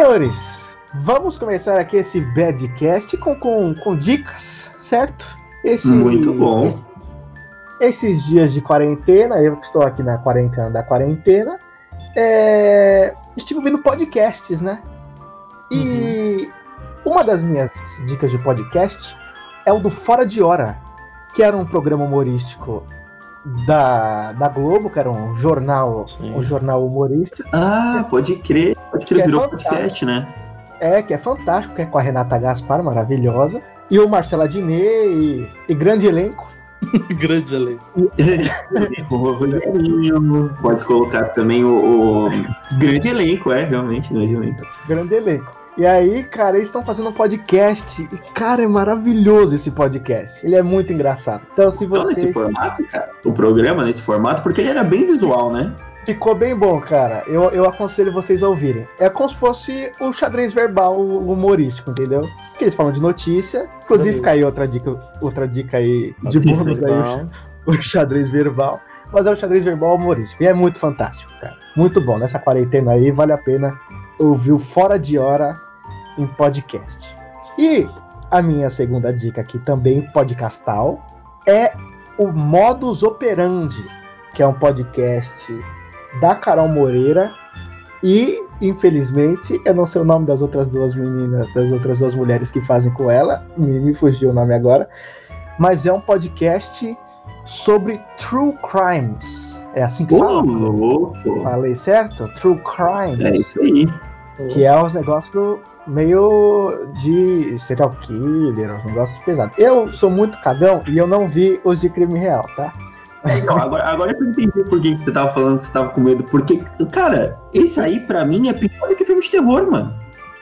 Senhores, vamos começar aqui esse Badcast com, com, com dicas, certo? Esse, Muito bom. Esse, esses dias de quarentena, eu que estou aqui na quarentena da quarentena, é, estive ouvindo podcasts, né? E uhum. uma das minhas dicas de podcast é o do Fora de Hora, que era um programa humorístico da, da Globo, que era um jornal, um jornal humorístico. Ah, pode crer. Pode crer, virou é podcast, né? É, que é fantástico, que é com a Renata Gaspar, maravilhosa. E o Marcela Diné e, e grande elenco. grande elenco. o Rogerinho, pode colocar também o, o, grande elenco, é, realmente, grande elenco. Grande elenco. E aí, cara, eles estão fazendo um podcast. E, cara, é maravilhoso esse podcast. Ele é muito engraçado. Então, se você. Então, nesse formato, cara, o programa nesse formato, porque ele era bem visual, né? Ficou bem bom, cara. Eu, eu aconselho vocês a ouvirem. É como se fosse o xadrez verbal humorístico, entendeu? Que eles falam de notícia. Inclusive, fica aí outra dica, outra dica aí de bônus aí, o, xadrez verbal. Mas é o xadrez verbal humorístico. E é muito fantástico, cara. Muito bom. Nessa quarentena aí, vale a pena ouvir o Fora de Hora em podcast. E a minha segunda dica aqui, também podcastal, é o Modus Operandi, que é um podcast da Carol Moreira e, infelizmente, eu não sei o nome das outras duas meninas, das outras duas mulheres que fazem com ela, me, me fugiu o nome agora, mas é um podcast sobre true crimes. É assim que fala? Louco. Falei certo? True crimes. É isso aí. Que é os negócios meio de serial killer, uns negócios pesados. Eu sou muito cagão e eu não vi os de crime real, tá? Então, agora, agora eu entendi por que você tava falando que você tava com medo. Porque, cara, esse aí pra mim é pior do que filme de terror, mano.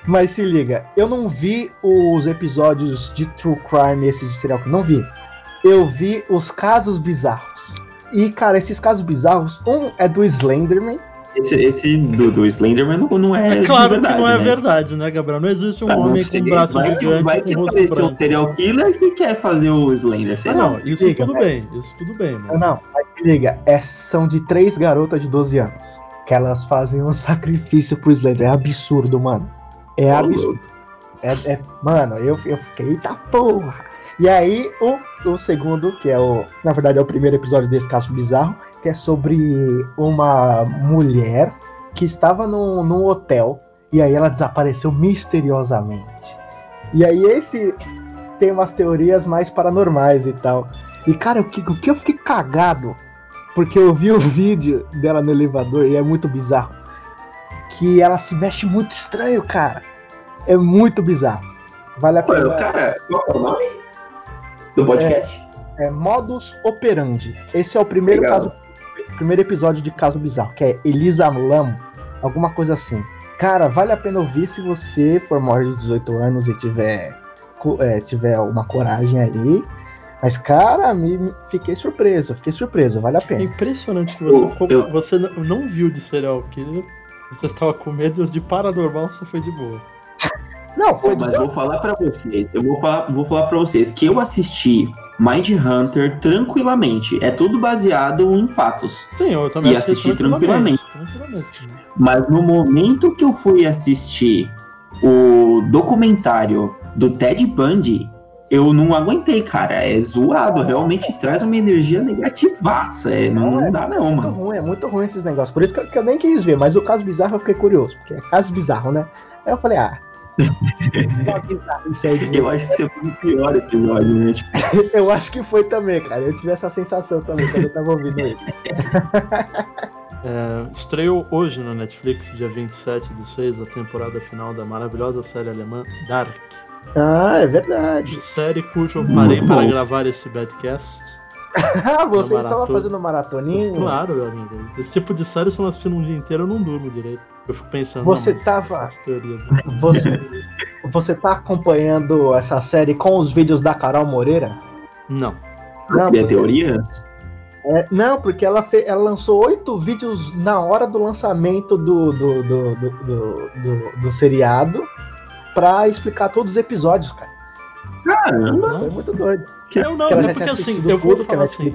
Mas se liga, eu não vi os episódios de True Crime, esses de serial não vi. Eu vi os casos bizarros. E, cara, esses casos bizarros, um é do Slenderman, esse, esse do, do Slenderman não, não é. É claro verdade, que não é né? verdade, né, Gabriel? Não existe um ah, homem com um braço vai, gigante vai com rosto branco. um serial killer que quer fazer o Slender, sei ah, não, isso liga, tudo bem, isso tudo bem. Mas... Não, mas se liga, é, são de três garotas de 12 anos que elas fazem um sacrifício pro Slender. É absurdo, mano. É absurdo. É, é, mano, eu, eu fiquei, eita porra. E aí, o, o segundo, que é o. Na verdade, é o primeiro episódio desse caso bizarro, que é sobre uma mulher que estava num, num hotel e aí ela desapareceu misteriosamente. E aí esse tem umas teorias mais paranormais e tal. E cara, o que, o que eu fiquei cagado, porque eu vi o vídeo dela no elevador e é muito bizarro. Que ela se mexe muito estranho, cara. É muito bizarro. Vale a pena. Cara, qual é o nome do podcast? É, é Modus Operandi. Esse é o primeiro Legal. caso primeiro episódio de Caso Bizarro, que é Elisa Lam, alguma coisa assim. Cara, vale a pena ouvir se você for maior de 18 anos e tiver, é, tiver uma coragem aí. Mas, cara, me, fiquei surpreso, fiquei surpreso, vale a pena. É impressionante que você, ficou, eu... você não viu de serial killer, você estava com medo de paranormal, você foi de boa. Não, foi Pô, mas vou falar para vocês, eu vou falar, vou falar para vocês que eu assisti Mind Hunter tranquilamente. É tudo baseado em fatos. Sim, eu também e assisti tranquilamente. tranquilamente. Mas no momento que eu fui assistir o documentário do Ted Bundy, eu não aguentei, cara. É zoado, realmente traz uma energia negativaça. É, não, não, dá, não, mano. É muito ruim, é muito ruim esses negócios. Por isso que eu, que eu nem quis ver, mas o caso bizarro eu fiquei curioso, porque é caso bizarro, né? Aí eu falei, ah, eu acho que você foi o pior episódio, né? Tipo... eu acho que foi também, cara. Eu tive essa sensação também quando eu tava ouvindo ele. É, estreou hoje na Netflix, dia 27 do 6, a temporada final da maravilhosa série alemã Dark. Ah, é verdade. Série cujo eu parei para gravar esse podcast. Você estava fazendo maratoninho? Claro, meu amigo. Esse tipo de série, se eu não assistindo um dia inteiro, eu não durmo direito. Eu fico pensando. Você estava. Né? Você, você tá acompanhando essa série com os vídeos da Carol Moreira? Não. Não, porque... teorias? É, não, porque ela, fe... ela lançou oito vídeos na hora do lançamento do, do, do, do, do, do, do seriado pra explicar todos os episódios, cara. Caramba! É muito doido. Eu não, não porque assim, eu vou falar assim,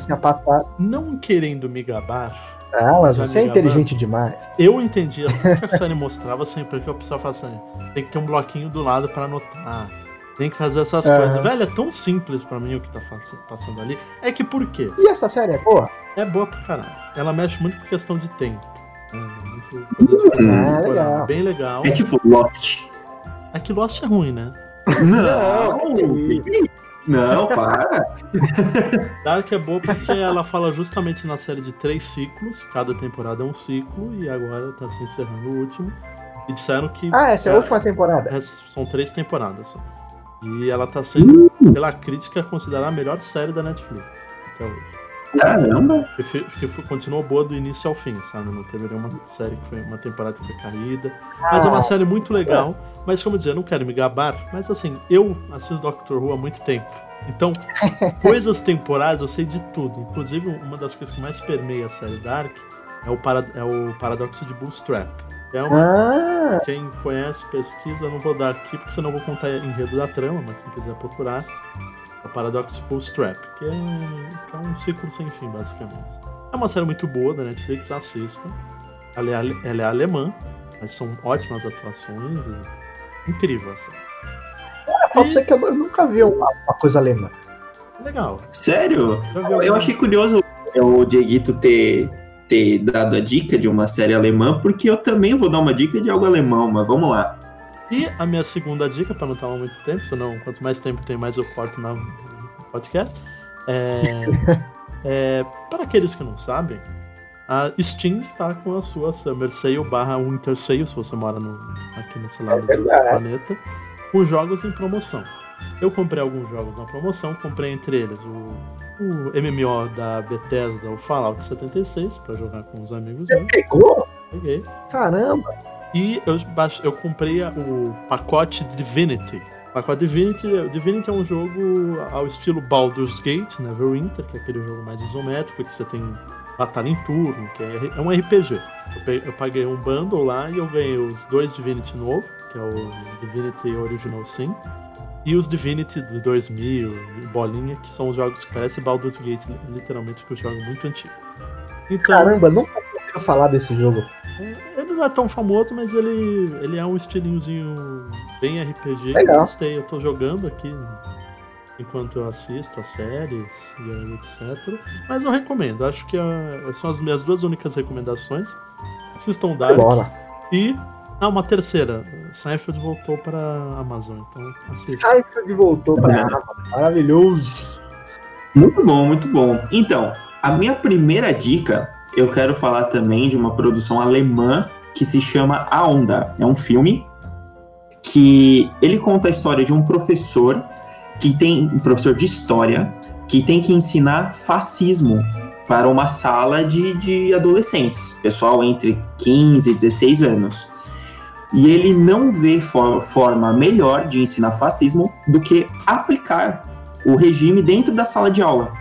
não querendo me gabar, Ah, mas você é inteligente demais. Eu entendia o que a série mostrava sempre que o pessoal fala assim: tem que ter um bloquinho do lado para anotar. Tem que fazer essas uhum. coisas. Velho, é tão simples para mim o que tá passando ali. É que por quê? E essa série é boa? É boa pra caralho. Ela mexe muito com questão de tempo. É, muito ah, legal. Bem legal. É tipo Lost. É que Lost é ruim, né? Não, não, para. Dark é boa porque ela fala justamente na série de três ciclos, cada temporada é um ciclo, e agora tá se encerrando o último. E disseram que. Ah, essa é a última temporada? É, são três temporadas só. E ela tá sendo, pela crítica, considerada a melhor série da Netflix até hoje. Caramba! Porque continuou boa do início ao fim, sabe? Não teve nenhuma série que foi uma temporada que foi caída. Mas é uma ah. série muito legal. Mas como eu dizia, eu não quero me gabar. Mas assim, eu assisto Doctor Who há muito tempo. Então, coisas temporais eu sei de tudo. Inclusive, uma das coisas que mais permeia a série Dark é o, para, é o paradoxo de Bootstrap. É uma, ah. Quem conhece, pesquisa, eu não vou dar aqui, porque senão eu vou contar enredo da trama, mas quem quiser procurar. O Paradox Bootstrap, que é, que é um ciclo sem fim, basicamente. É uma série muito boa da Netflix, assista. Ela é, ela é alemã, mas são ótimas atuações. E... Incrível a série. É, e... que eu nunca vi uma, uma coisa alemã. Legal. Sério? Eu achei curioso o Dieguito ter, ter dado a dica de uma série alemã, porque eu também vou dar uma dica de algo alemão, mas vamos lá. E a minha segunda dica, para não tomar muito tempo, senão quanto mais tempo tem, mais eu corto no podcast. É, é, para aqueles que não sabem, a Steam está com a sua Summer Sale barra Winter Sale, se você mora no, aqui nesse lado é do planeta, com jogos em promoção. Eu comprei alguns jogos na promoção, comprei entre eles o, o MMO da Bethesda, o Fallout 76, para jogar com os amigos. Você meus. pegou? Peguei. Caramba! E eu, eu comprei o pacote Divinity. O pacote Divinity, Divinity é um jogo ao estilo Baldur's Gate, Neverwinter, que é aquele jogo mais isométrico, que você tem batalha em turno, que é, é um RPG. Eu, eu paguei um bundle lá e eu ganhei os dois Divinity novo, que é o Divinity Original Sin, e os Divinity do 2000, bolinha, que são os jogos que parecem Baldur's Gate, literalmente, que eu jogo muito antigo. Então, Caramba, nunca ouviu falar desse jogo. Ele não é tão famoso, mas ele, ele é um estilinhozinho bem RPG. Legal. Eu gostei, eu tô jogando aqui enquanto eu assisto as séries e etc. Mas eu recomendo, acho que uh, são as minhas duas únicas recomendações. Assistam Dark. Bola. E. Ah, uma terceira. Seinfeld voltou para Amazon, então assista. Seinfeld voltou para Amazon. Maravilhoso. Muito bom, muito bom. Então, a minha primeira dica eu quero falar também de uma produção alemã que se chama A Onda. É um filme que ele conta a história de um professor que tem um professor de história que tem que ensinar fascismo para uma sala de, de adolescentes, pessoal entre 15 e 16 anos. E ele não vê for, forma melhor de ensinar fascismo do que aplicar o regime dentro da sala de aula.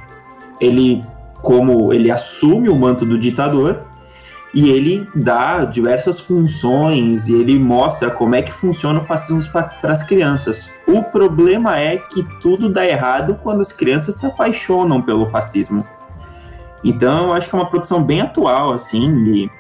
Ele como ele assume o manto do ditador e ele dá diversas funções e ele mostra como é que funciona o fascismo para as crianças. O problema é que tudo dá errado quando as crianças se apaixonam pelo fascismo. Então, eu acho que é uma produção bem atual, assim, e,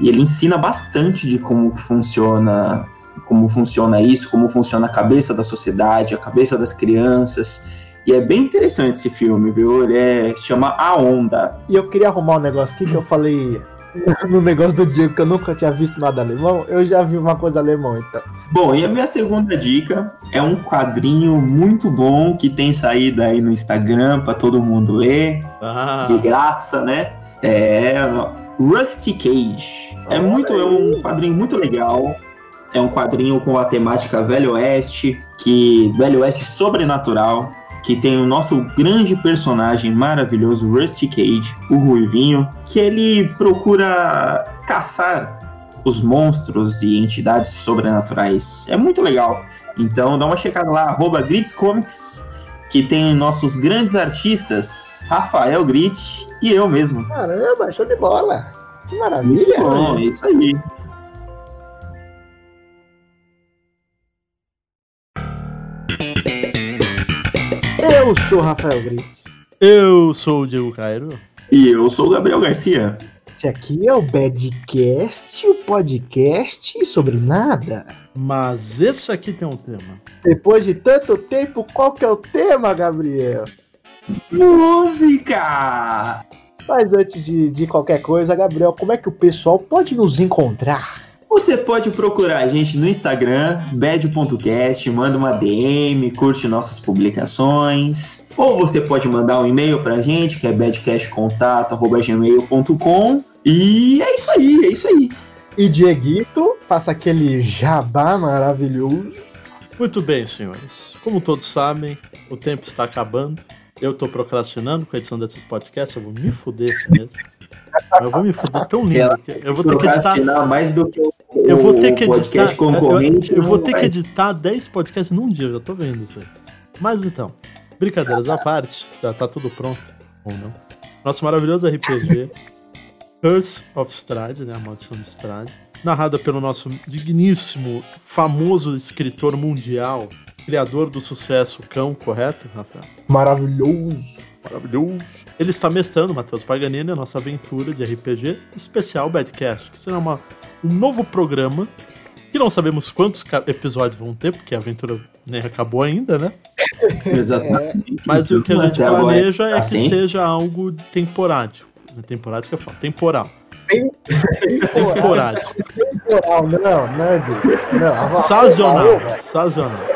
e ele ensina bastante de como funciona, como funciona isso, como funciona a cabeça da sociedade, a cabeça das crianças. E é bem interessante esse filme, viu? Ele é, se chama A Onda. E eu queria arrumar um negócio aqui que eu falei no negócio do Diego, que eu nunca tinha visto nada alemão. Eu já vi uma coisa alemão, então. Bom, e a minha segunda dica é um quadrinho muito bom que tem saído aí no Instagram para todo mundo ler. Ah. De graça, né? É Rusty Cage. É muito, é um quadrinho muito legal. É um quadrinho com a temática Velho Oeste, que Velho Oeste sobrenatural que tem o nosso grande personagem maravilhoso, Rusty Cage, o Ruivinho, que ele procura caçar os monstros e entidades sobrenaturais. É muito legal. Então dá uma checada lá, arroba Comics, que tem nossos grandes artistas, Rafael Grit e eu mesmo. Caramba, show de bola! Que maravilha! Bom, é isso aí. Eu sou o Rafael Brito. Eu sou o Diego Cairo. E eu sou o Gabriel Garcia. Esse aqui é o Badcast, o podcast sobre nada. Mas esse aqui tem um tema. Depois de tanto tempo, qual que é o tema, Gabriel? Música! Mas antes de, de qualquer coisa, Gabriel, como é que o pessoal pode nos encontrar? Você pode procurar a gente no Instagram, bad.cast, manda uma DM, curte nossas publicações. Ou você pode mandar um e-mail pra gente, que é badcastcontato.gmail.com. E é isso aí, é isso aí. E Dieguito, faça aquele jabá maravilhoso. Muito bem, senhores. Como todos sabem, o tempo está acabando. Eu tô procrastinando com a edição desses podcasts, eu vou me fuder esse mês. Eu vou me fuder tão lindo. Eu vou ter que editar. mais do que o, Eu vou ter que podcast editar. concorrente. Eu, eu vou ter que editar 10 podcasts num dia, eu já tô vendo isso aí. Mas então, brincadeiras à parte, já tá tudo pronto, ou não. Nosso maravilhoso RPG, Curse of Strahd, né? A Maldição de Strahd. Narrada pelo nosso digníssimo, famoso escritor mundial, criador do sucesso Cão, correto, Rafael? Maravilhoso. Maravilhoso. Ele está mestrando, Matheus Paganini, a nossa aventura de RPG especial Badcast, que será uma, um novo programa que não sabemos quantos episódios vão ter, porque a aventura nem acabou ainda, né? Exatamente. Mas o que a gente planeja é que assim. seja algo temporádio. Temporádio que eu falo, temporal. Temporádio. temporal, não, não, Diego. Não, Sazonal. Sazonal.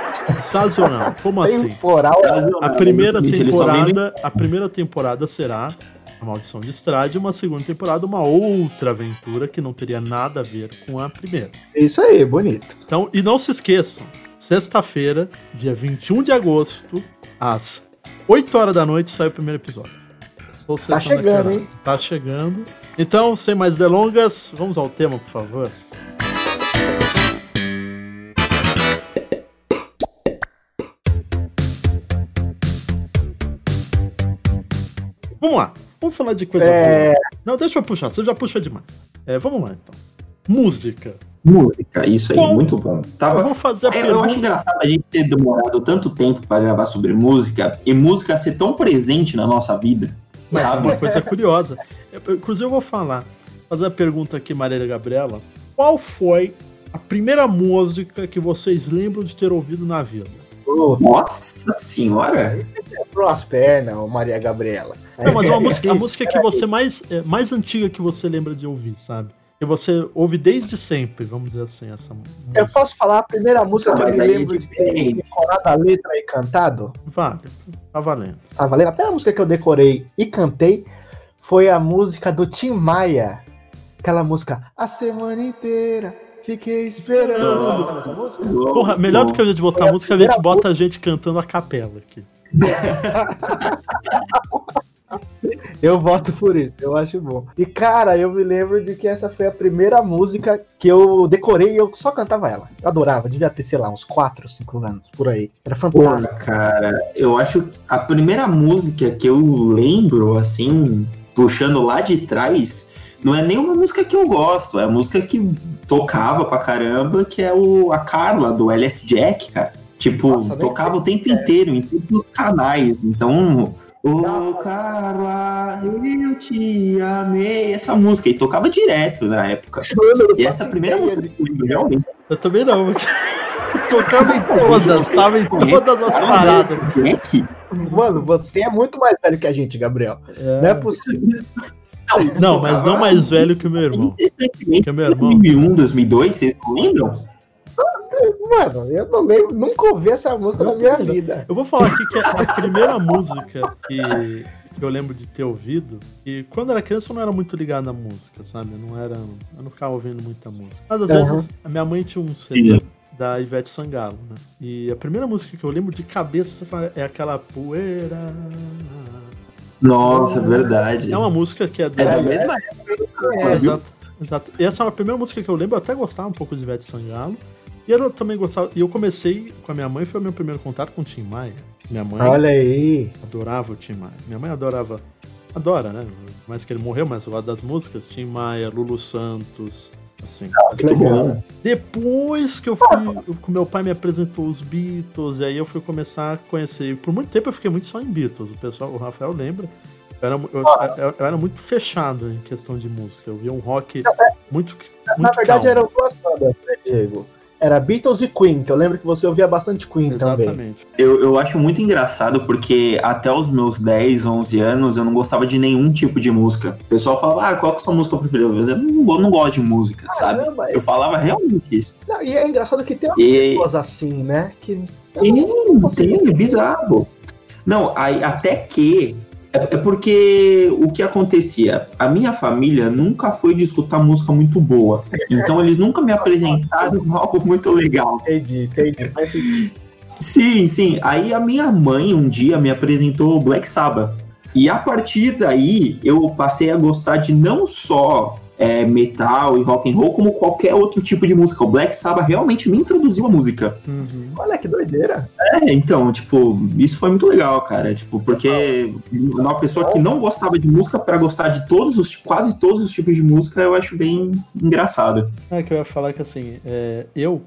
Sazonal. Como assim? Temporal. A primeira temporada, a primeira temporada será a Maldição de Estrade, uma segunda temporada, uma outra aventura que não teria nada a ver com a primeira. Isso aí, bonito. Então, e não se esqueçam, sexta-feira, dia 21 de agosto, às 8 horas da noite, sai o primeiro episódio. Estou Tá chegando, hein? Tá chegando. Então, sem mais delongas, vamos ao tema, por favor. Vamos lá, vamos falar de coisa É. boa. Não, deixa eu puxar, você já puxa demais. É, vamos lá então. Música. Música, isso aí, Bom, muito bom. Eu Tava, vou fazer a eu, eu pergunta. acho engraçado a gente ter demorado tanto tempo para gravar sobre música e música ser tão presente na nossa vida, Mas é sabe? uma coisa curiosa. Eu- Inclusive, eu vou falar, fazer a pergunta aqui, Marília Gabriela. Qual foi a primeira música que vocês lembram de ter ouvido na vida? Nossa senhora! Quebrou as pernas, Maria Gabriela. Não, mas uma música, a música que você mais, é, mais antiga que você lembra de ouvir, sabe? Que você ouve desde sempre, vamos dizer assim, essa música. Eu posso falar a primeira música que eu é lembro de ter decorado a letra e cantado? Vale, tá valendo. Tá valendo? A primeira música que eu decorei e cantei foi a música do Tim Maia. Aquela música A Semana Inteira Fiquei Esperando. Sabe essa música? Porra, melhor do que a gente botar a música, a gente bota a gente cantando a capela aqui. Eu voto por isso, eu acho bom. E cara, eu me lembro de que essa foi a primeira música que eu decorei e eu só cantava ela. Eu adorava, devia ter, sei lá, uns 4, 5 anos por aí. Era Pô, fantástico. cara, eu acho que a primeira música que eu lembro, assim, puxando lá de trás, não é nenhuma música que eu gosto, é a música que tocava pra caramba, que é o, a Carla, do LS Jack, cara. Tipo, Nossa, tocava o tempo inteiro, em todos os canais. Então, ô Carla, eu te amei. Essa música, e tocava direto na época. E essa é a primeira música que eu lembro, realmente. Eu também não. Tocava em todas, tava em todas as paradas. Jack? Mano, você é muito mais velho que a gente, Gabriel. Não é possível. Não, mas não mais velho que o meu irmão. Que é meu irmão. 2001, 2002, vocês não lembram? Mano, eu não lembro, nunca ouvi essa música na minha vida. Eu vou falar aqui que a primeira música que, que eu lembro de ter ouvido, e quando era criança eu não era muito ligado na música, sabe? Eu não era. Eu não ficava ouvindo muita música. Mas às Uhum. vezes a minha mãe tinha um CD da Ivete Sangalo, né? E a primeira música que eu lembro de cabeça é aquela poeira. Nossa, verdade. É uma música que é do. É da mesma época. É, exato, exato. E essa é a primeira música que eu lembro, eu até gostava um pouco de Ivete Sangalo. E eu também gostava. E eu comecei com a minha mãe, foi o meu primeiro contato com o Tim Maia. Minha mãe Olha aí. adorava o Tim Maia. Minha mãe adorava. Adora, né? Mais que ele morreu, mas eu gosto das músicas. Tim Maia, Lulu Santos. Assim. Que Muito legal. bom. Depois que eu fui. que meu pai me apresentou os Beatles, e aí eu fui começar a conhecer. Por muito tempo eu fiquei muito só em Beatles. O pessoal, o Rafael lembra. Eu era, eu, eu, eu era, muito fechado em questão de música. Eu via um rock é, muito, muito. Na verdade, calmo. eram duas bandas, né, Diego? Era Beatles e Queen, que eu lembro que você ouvia bastante Queen Exatamente. também. Eu, eu acho muito engraçado porque até os meus 10, 11 anos eu não gostava de nenhum tipo de música. O pessoal falava, ah, qual que é a sua música preferida? Eu não, não gosto de música, Caramba, sabe? Eu falava realmente isso. Não, e é engraçado que tem e... pessoas assim, né? Que Sim, tem, é bizarro. Não, aí, até que é, é porque o que acontecia? A minha família nunca foi de escutar música muito boa. Então eles nunca me apresentaram algo muito legal. Entendi, entendi. Sim, sim. Aí a minha mãe um dia me apresentou Black Sabbath. E a partir daí eu passei a gostar de não só é, metal e rock and roll como qualquer outro tipo de música. O Black Sabbath realmente me introduziu a música. Uhum. Olha que doideira. É, então, tipo, isso foi muito legal, cara. Tipo, porque uma pessoa que não gostava de música para gostar de todos os, quase todos os tipos de música, eu acho bem engraçado. É que eu ia falar que assim, é, eu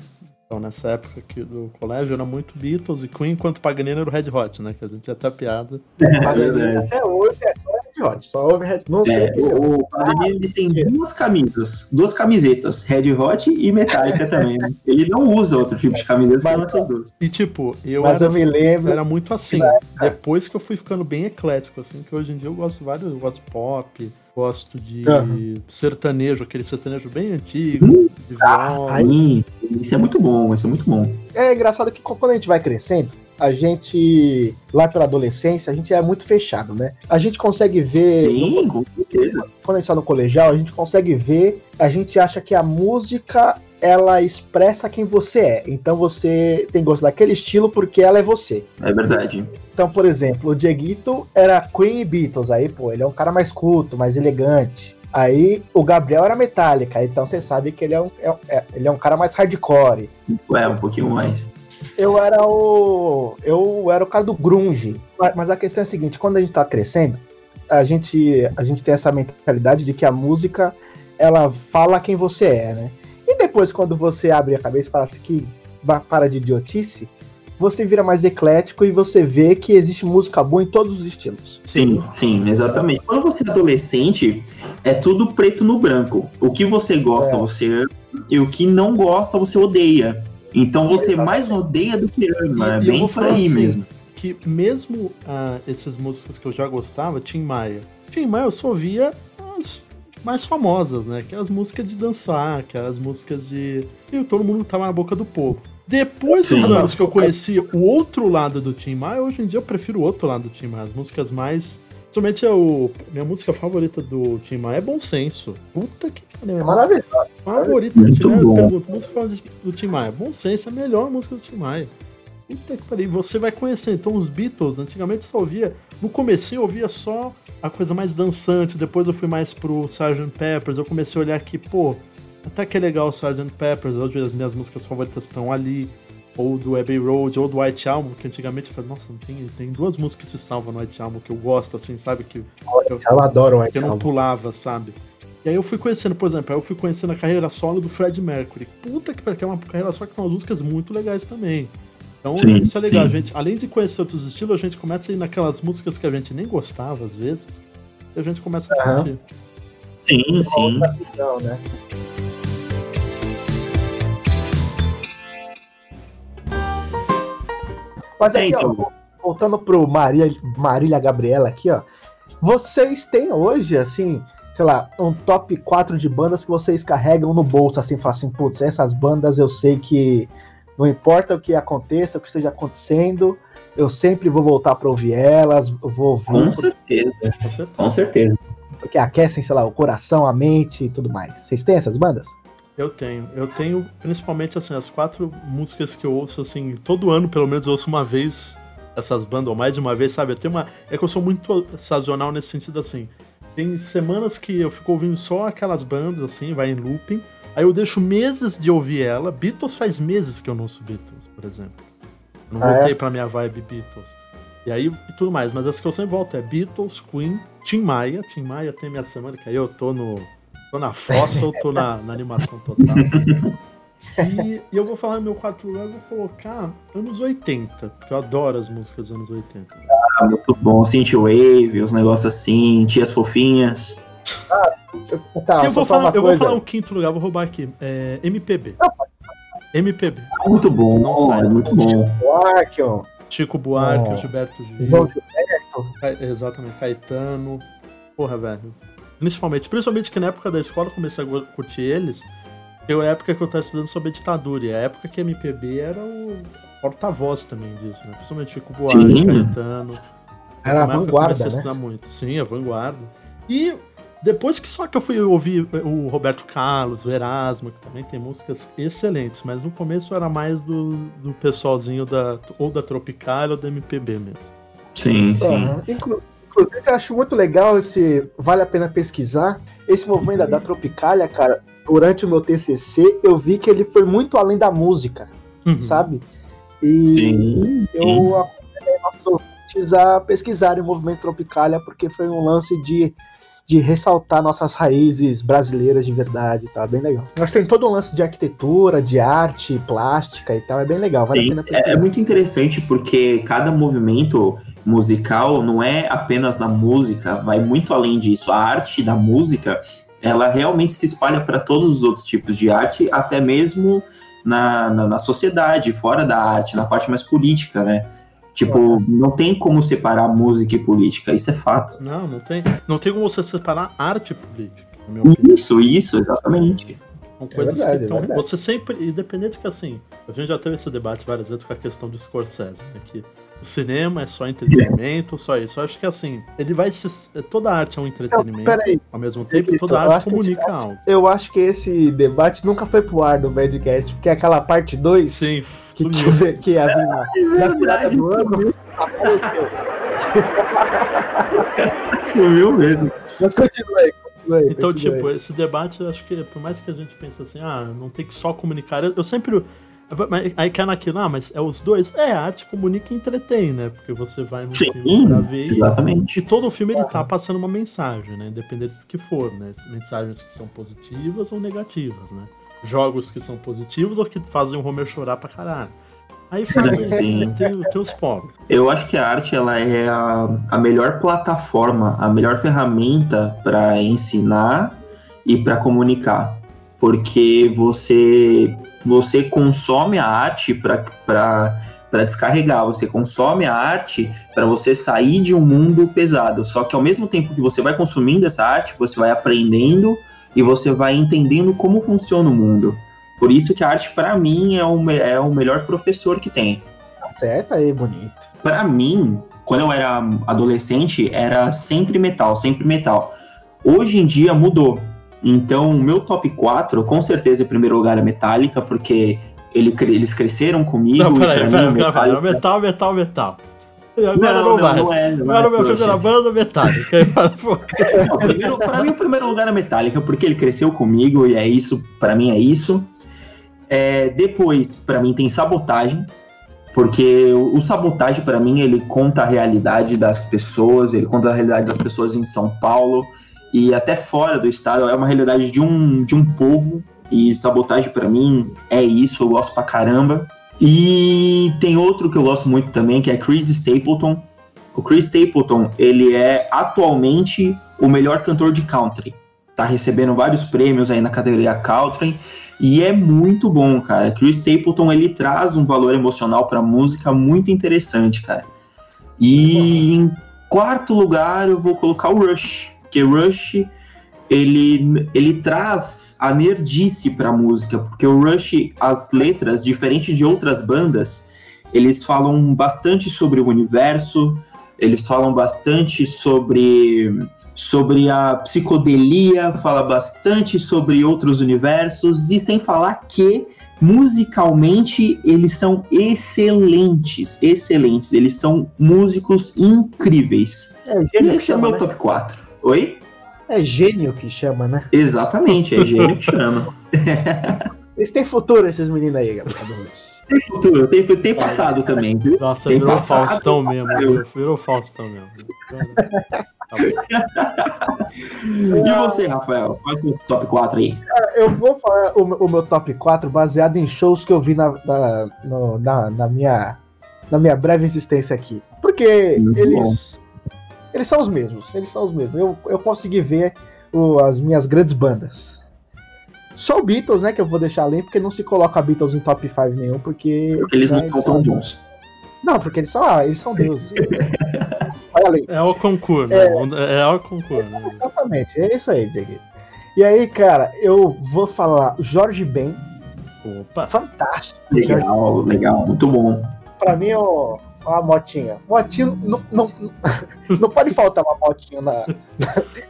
então, nessa época aqui do colégio, era muito Beatles e Queen, enquanto Paganini era o Red Hot, né? Que a gente ia até piada. É, Paganini até hoje é Hot, só ouve Red Não sei. É, o Paganini ele tem duas camisas, duas camisetas, Red Hot e Metallica também. Né? Ele não usa outro tipo de camiseta só essas duas. E tipo, eu, Mas era, eu me lembro. era muito assim. Depois que eu fui ficando bem eclético, assim, que hoje em dia eu gosto vários, eu gosto de pop, gosto de uhum. sertanejo, aquele sertanejo bem antigo. Hum, de ah, aí, isso é muito bom, isso é muito bom. É engraçado que quando a gente vai crescendo, a gente, lá pela adolescência, a gente é muito fechado, né? A gente consegue ver. Sim, no, com certeza. Quando a gente tá no colegial, a gente consegue ver, a gente acha que a música ela expressa quem você é. Então você tem gosto daquele estilo porque ela é você. É verdade. Então, por exemplo, o Dieguito era Queen e Beatles. Aí, pô, ele é um cara mais culto, mais elegante. Aí o Gabriel era Metallica, então você sabe que ele é um, é, é, ele é um cara mais hardcore. É, um pouquinho mais eu era o. Eu era o cara do grunge. Mas a questão é a seguinte: quando a gente tá crescendo, a gente, a gente tem essa mentalidade de que a música ela fala quem você é, né? E depois, quando você abre a cabeça e fala assim que para de idiotice, você vira mais eclético e você vê que existe música boa em todos os estilos. Sim, sim, exatamente. Quando você é adolescente, é tudo preto no branco. O que você gosta, é. você e o que não gosta, você odeia. Então você mais odeia do que ama, é bem por aí assim, mesmo. Que mesmo ah, esses músicos que eu já gostava, Tim Maia. Tim Maia eu só via as mais famosas, né? Que é as músicas de dançar, que é as músicas de. E todo mundo tava na boca do povo. Depois Sim. dos anos que eu conheci o outro lado do Tim Maia, hoje em dia eu prefiro o outro lado do Tim Maia, as músicas mais. Principalmente é o. Minha música favorita do Tim Maia é Bom Senso. Puta que é maravilhoso. Favorita do Tim Maia, pergunta, música favorita do Tim Maia. Bom senso, é a melhor música do Tim Maia. Puta que pariu. Você vai conhecer. Então, os Beatles, antigamente eu só ouvia. No começo eu ouvia só a coisa mais dançante. Depois eu fui mais pro Sgt. Peppers. Eu comecei a olhar aqui, pô, até que é legal o Sgt. Peppers. Hoje as minhas músicas favoritas estão ali. Ou do Abbey Road, ou do White Album, que antigamente eu falei, nossa, tem, tem duas músicas que se salvam no White Album que eu gosto, assim, sabe? Que eu, eu adoro o White Que eu não pulava, sabe? E aí eu fui conhecendo, por exemplo, eu fui conhecendo a carreira solo do Fred Mercury. Puta que pariu, é uma carreira só que tem umas músicas muito legais também. Então sim, isso é legal, a gente, além de conhecer outros estilos, a gente começa a ir naquelas músicas que a gente nem gostava às vezes, e a gente começa a curtir. Sim, sim. Visão, né? Mas aqui, é, então... ó, voltando pro Maria, Marília Gabriela aqui, ó. Vocês têm hoje, assim, sei lá, um top 4 de bandas que vocês carregam no bolso, assim, falam assim, putz, essas bandas eu sei que não importa o que aconteça, o que esteja acontecendo, eu sempre vou voltar para ouvir elas, vou ouvir. Com certeza, com certeza. Porque aquecem, sei lá, o coração, a mente e tudo mais. Vocês têm essas bandas? Eu tenho. Eu tenho, principalmente, assim, as quatro músicas que eu ouço, assim, todo ano, pelo menos, eu ouço uma vez essas bandas, ou mais de uma vez, sabe? Eu tenho uma. É que eu sou muito sazonal nesse sentido, assim. Tem semanas que eu fico ouvindo só aquelas bandas, assim, vai em looping. Aí eu deixo meses de ouvir ela. Beatles faz meses que eu não ouço Beatles, por exemplo. Eu não ah, voltei é? pra minha vibe Beatles. E aí e tudo mais. Mas as que eu sempre volto é Beatles, Queen, Tim Maia. Tim Maia tem minha semana, que aí eu tô no. tô na fossa ou tô na, na animação total. E, e, eu vou falar no meu quarto lugar, eu vou colocar anos 80, porque eu adoro as músicas dos anos 80. Ah, muito bom. Synthwave, os negócios assim, tias fofinhas. Ah, tá, eu vou, falar, eu vou falar o quinto lugar, vou roubar aqui. É, MPB. MPB. Muito bom, não sai. muito bom. Buarque, ó. Chico Buarque, oh. Gilberto Gil. Gilberto. Exatamente, Caetano. Porra, velho. Principalmente, principalmente que na época da escola eu comecei a curtir eles. Foi a época que eu estava estudando sobre ditadura. E a época que MPB era o porta-voz também disso, né? Principalmente Chico Buarque, Sim. Caetano. Era a vanguarda, né? a muito. Sim, a vanguarda. E depois que só que eu fui ouvir o Roberto Carlos, o Erasmo, que também tem músicas excelentes, mas no começo era mais do, do pessoalzinho da, ou da Tropical ou da MPB mesmo. Sim, sim. Uhum. Inclusive, eu acho muito legal esse. Vale a pena pesquisar. Esse movimento da, da Tropicália, cara, durante o meu TCC, eu vi que ele foi muito além da música, uhum. sabe? E sim, eu aconselhei nossos ouvintes a pesquisarem o movimento Tropicália, porque foi um lance de de ressaltar nossas raízes brasileiras de verdade, tá? Bem legal. Nós tem todo um lance de arquitetura, de arte, plástica e tal, é bem legal. Vale Sim, é, é muito interessante porque cada movimento musical não é apenas na música, vai muito além disso. A arte da música, ela realmente se espalha para todos os outros tipos de arte, até mesmo na, na, na sociedade, fora da arte, na parte mais política, né? Tipo, não tem como separar música e política, isso é fato. Não, não tem. Não tem como você separar arte e política. Isso, isso, exatamente. São coisas é verdade, que estão. É você sempre. Independente que assim. A gente já teve esse debate várias vezes com a questão do Scorsese, né? Que o cinema é só entretenimento, só isso. Eu acho que assim, ele vai se. Toda arte é um entretenimento não, ao mesmo tempo, e toda arte comunica que, algo. Eu acho que esse debate nunca foi pro ar do Badcast, porque é aquela parte 2. Sim que, que, que ia vir na, é virada do ano. Sumiu mesmo. Mas continue aí, continue Então, tipo, esse debate, eu acho que, por mais que a gente pense assim, ah, não tem que só comunicar, eu, eu sempre. Aí cai naquilo, ah, mas é os dois? É, a arte comunica e entretém, né? Porque você vai no Sim, filme pra ver. Exatamente. E, e todo o filme ele tá passando uma mensagem, né? Independente do que for, né? Mensagens que são positivas ou negativas, né? jogos que são positivos ou que fazem o Homer chorar pra caralho. Aí fazem, Sim. Tem, tem os pobres. Eu acho que a arte ela é a, a melhor plataforma, a melhor ferramenta para ensinar e para comunicar. Porque você, você consome a arte para descarregar, você consome a arte para você sair de um mundo pesado. Só que ao mesmo tempo que você vai consumindo essa arte, você vai aprendendo e você vai entendendo como funciona o mundo. Por isso que a arte, para mim, é o, é o melhor professor que tem. Certo aí, bonito. Para mim, quando eu era adolescente, era sempre metal, sempre metal. Hoje em dia mudou. Então, o meu top 4, com certeza, em primeiro lugar é Metallica, porque ele, eles cresceram comigo. Não, peraí, peraí, peraí, peraí, metal, metal, metal. Agora não, não, não, não é. Não Agora é, minha primeira banda Metallica. não, primeiro, pra mim, o primeiro lugar é Metallica, porque ele cresceu comigo e é isso, pra mim é isso. É, depois, para mim, tem sabotagem, porque o sabotagem, para mim, ele conta a realidade das pessoas, ele conta a realidade das pessoas em São Paulo e até fora do estado, é uma realidade de um, de um povo, e sabotagem, para mim, é isso, eu gosto pra caramba. E tem outro que eu gosto muito também, que é Chris Stapleton. O Chris Stapleton, ele é atualmente o melhor cantor de country. Tá recebendo vários prêmios aí na categoria country. E é muito bom, cara. Chris Stapleton, ele traz um valor emocional pra música muito interessante, cara. E em quarto lugar, eu vou colocar o Rush. Porque Rush, ele, ele traz a nerdice pra música. Porque o Rush, as letras, diferente de outras bandas, eles falam bastante sobre o universo, eles falam bastante sobre sobre a psicodelia, fala bastante sobre outros universos e sem falar que musicalmente eles são excelentes, excelentes, eles são músicos incríveis. É, gênio esse é o meu né? top 4. Oi? É gênio que chama, né? Exatamente, é gênio que chama. Eles têm futuro, esses meninos aí, Gabriel. Tem futuro, tem, tem passado também, viu? Nossa, tem virou passado, Faustão mesmo, virou Faustão mesmo. e você, Rafael? Qual é o top 4 aí? Eu vou falar o, o, meu top 4 baseado em shows que eu vi na, na, no, na, na, minha, na minha breve existência aqui. Porque muito eles. Bom. Eles são os mesmos. Eles são os mesmos. Eu, eu consegui ver o, as minhas grandes bandas. Só o Beatles, né? Que eu vou deixar além, porque não se coloca Beatles em top 5 nenhum, porque. Porque eles né, não são tão bons. Não, porque eles são, ah, eles são deuses. É o concurso, né? É, é o concurso. Né? Exatamente, é isso aí, Diego. E aí, cara, eu vou falar Jorge Ben. Opa. Fantástico. Legal, Jorge legal, muito bom. Pra mim, ó, uma motinha. Motinho, não, não, não pode faltar uma motinha na,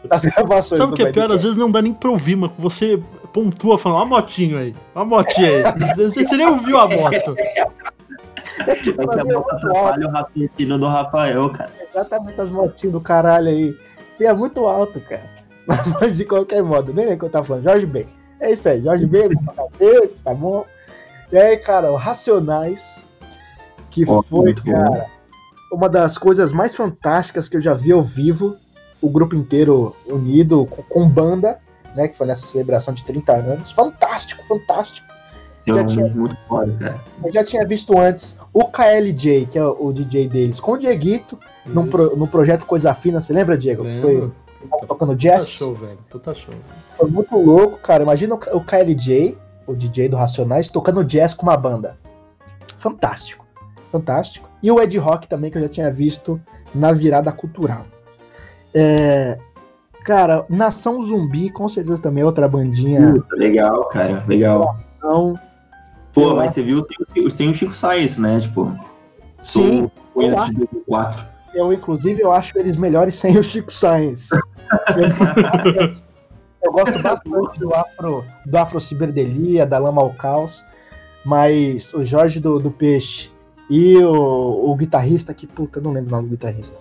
nas gravações. Sabe o que é pior? Às vezes não dá nem pra ouvir, mas você pontua falando, ó, a motinho aí, ó, a motinha aí. Você nem ouviu a moto. Daqui a pouco atrapalha o raciocínio do Rafael, cara. Exatamente as motinhas do caralho aí. E é muito alto, cara. Mas de qualquer modo, nem lembro que eu tava falando. Jorge Ben. É isso aí, Jorge Ben, cacete, tá bom? E aí, cara, o Racionais, que oh, foi, cara, bom. uma das coisas mais fantásticas que eu já vi ao vivo. O grupo inteiro unido, com, com banda, né? Que foi nessa celebração de 30 anos. Fantástico, fantástico. Já tinha, muito foda, cara. Eu já tinha visto antes o KLJ, que é o DJ deles, com o Dieguito, num, pro, num projeto Coisa Fina. Você lembra, Diego? Lembro. Foi tocando jazz. Puta show, velho. Puta show. Foi muito louco, cara. Imagina o KLJ, o DJ do Racionais, tocando jazz com uma banda. Fantástico. Fantástico. E o Ed Rock também, que eu já tinha visto na virada cultural. É, cara, Nação Zumbi, com certeza também é outra bandinha. Uh, legal, cara, legal. Nação, Pô, mas você viu sem o Chico Sainz, né? Tipo, Sim, de 2004. Eu, inclusive, eu acho eles melhores sem o Chico Sainz. eu, eu, gosto bastante do Afro, do Afro Ciberdelia, da Lama ao Caos, mas o Jorge do, do Peixe e o, o guitarrista, que puta, não lembro o nome do guitarrista.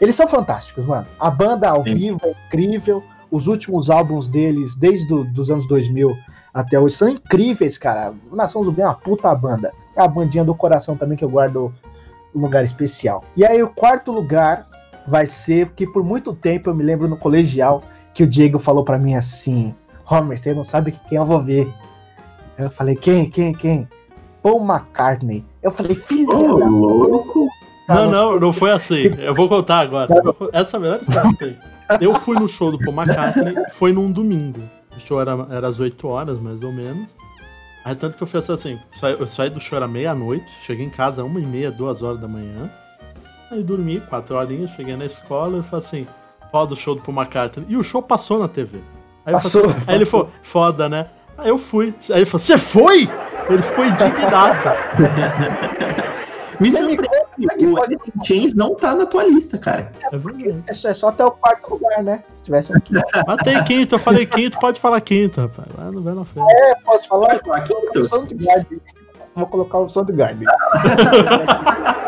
Eles são fantásticos, mano. A banda ao Sim. vivo é incrível. Os últimos álbuns deles, desde do, os anos 2000, até hoje são incríveis, cara. Nação Zumbi é uma puta banda. É a bandinha do coração também que eu guardo um lugar especial. E aí o quarto lugar vai ser que por muito tempo eu me lembro no colegial que o Diego falou para mim assim: Homer, você não sabe quem eu vou ver. Eu falei: quem, quem, quem? Paul McCartney. Eu falei: filho oh, da louco. Não, não, não foi assim. Eu vou contar agora. Essa é a melhor história que tem. Eu fui no show do Paul McCartney, foi num domingo. O show era, era às 8 horas, mais ou menos. Aí tanto que eu fiz assim, eu saí do show à meia-noite, cheguei em casa às uma e meia, duas horas da manhã. Aí dormi, quatro horinhas, cheguei na escola e falei assim, foda o show do Paul McCartney. E o show passou na TV. Aí, passou, assim, aí ele falou, foda, né? Aí eu fui. Aí ele falou, você foi? Ele ficou indignado. Me surpreende. O Alice Chains não tá na tua lista, cara. É verdade. É só, é só até o quarto lugar, né? Se tivesse aqui. Mas tem quinto, eu falei quinto, pode falar quinto, rapaz. Vai, não vai na frente. É, posso falar? Pode falar quinto? Soundgarden. Vou colocar o Soundgarden.